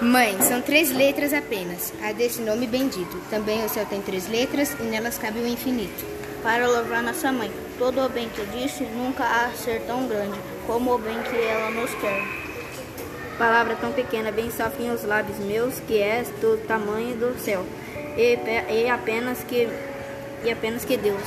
Mãe, são três letras apenas, a desse nome bendito. Também o céu tem três letras e nelas cabe o infinito. Para louvar nossa mãe, todo o bem que disse, nunca há ser tão grande como o bem que ela nos quer. Palavra tão pequena, bem safinha os lábios meus, que és do tamanho do céu, e, e apenas que e apenas que Deus.